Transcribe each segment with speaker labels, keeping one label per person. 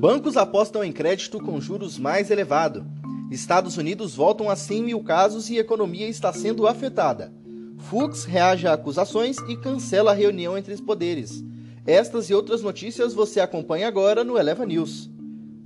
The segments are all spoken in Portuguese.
Speaker 1: Bancos apostam em crédito com juros mais elevado. Estados Unidos voltam a 100 mil casos e economia está sendo afetada. Fux reage a acusações e cancela a reunião entre os poderes. Estas e outras notícias você acompanha agora no Eleva News.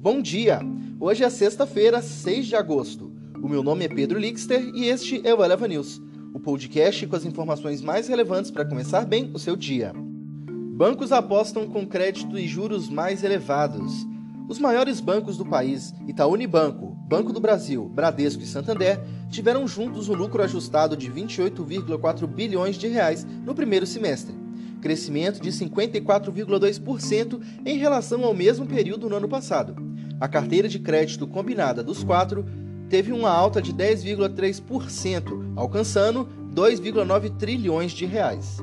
Speaker 1: Bom dia! Hoje é sexta-feira, 6 de agosto. O meu nome é Pedro Lixter e este é o Eleva News, o podcast com as informações mais relevantes para começar bem o seu dia. Bancos apostam com crédito e juros mais elevados. Os maiores bancos do país, Itaú Unibanco, Banco do Brasil, Bradesco e Santander, tiveram juntos um lucro ajustado de 28,4 bilhões de reais no primeiro semestre, crescimento de 54,2% em relação ao mesmo período no ano passado. A carteira de crédito combinada dos quatro teve uma alta de 10,3%, alcançando 2,9 trilhões de reais.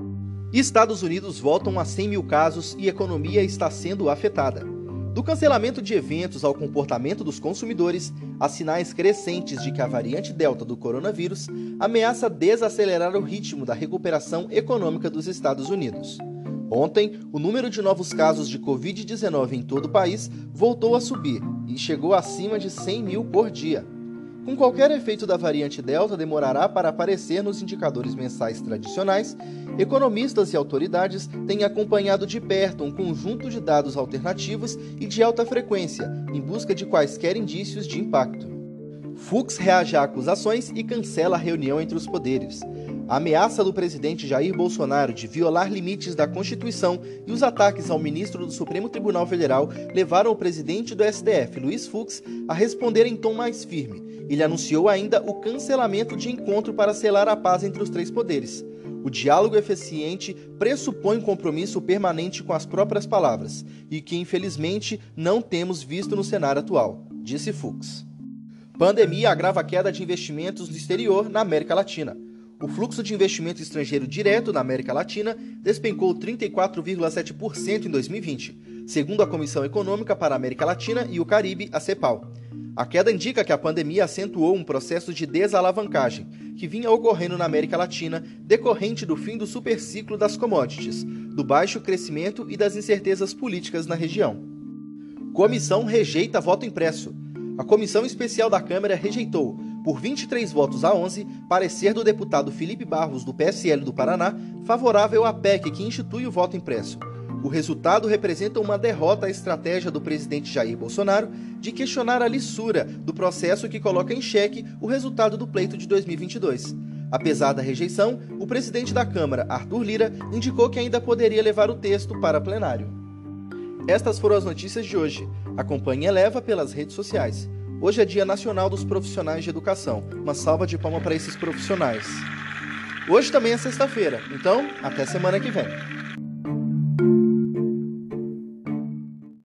Speaker 1: Estados Unidos voltam a 100 mil casos e economia está sendo afetada. Do cancelamento de eventos ao comportamento dos consumidores, há sinais crescentes de que a variante Delta do coronavírus ameaça desacelerar o ritmo da recuperação econômica dos Estados Unidos. Ontem, o número de novos casos de Covid-19 em todo o país voltou a subir e chegou acima de 100 mil por dia. Com qualquer efeito da variante Delta demorará para aparecer nos indicadores mensais tradicionais, economistas e autoridades têm acompanhado de perto um conjunto de dados alternativos e de alta frequência, em busca de quaisquer indícios de impacto. Fux reage a acusações e cancela a reunião entre os poderes. A ameaça do presidente Jair Bolsonaro de violar limites da Constituição e os ataques ao ministro do Supremo Tribunal Federal levaram o presidente do STF, Luiz Fux, a responder em tom mais firme. Ele anunciou ainda o cancelamento de encontro para selar a paz entre os três poderes. O diálogo eficiente pressupõe compromisso permanente com as próprias palavras, e que infelizmente não temos visto no cenário atual, disse Fux. Pandemia agrava a queda de investimentos no exterior na América Latina. O fluxo de investimento estrangeiro direto na América Latina despencou 34,7% em 2020, segundo a Comissão Econômica para a América Latina e o Caribe, a CEPAL. A queda indica que a pandemia acentuou um processo de desalavancagem que vinha ocorrendo na América Latina decorrente do fim do superciclo das commodities, do baixo crescimento e das incertezas políticas na região. Comissão rejeita voto impresso. A Comissão Especial da Câmara rejeitou, por 23 votos a 11, parecer do deputado Felipe Barros, do PSL do Paraná, favorável à PEC que institui o voto impresso. O resultado representa uma derrota à estratégia do presidente Jair Bolsonaro de questionar a lissura do processo que coloca em xeque o resultado do pleito de 2022. Apesar da rejeição, o presidente da Câmara, Arthur Lira, indicou que ainda poderia levar o texto para plenário. Estas foram as notícias de hoje. Acompanhe Eleva pelas redes sociais. Hoje é Dia Nacional dos Profissionais de Educação. Uma salva de palma para esses profissionais. Hoje também é sexta-feira, então até semana que vem.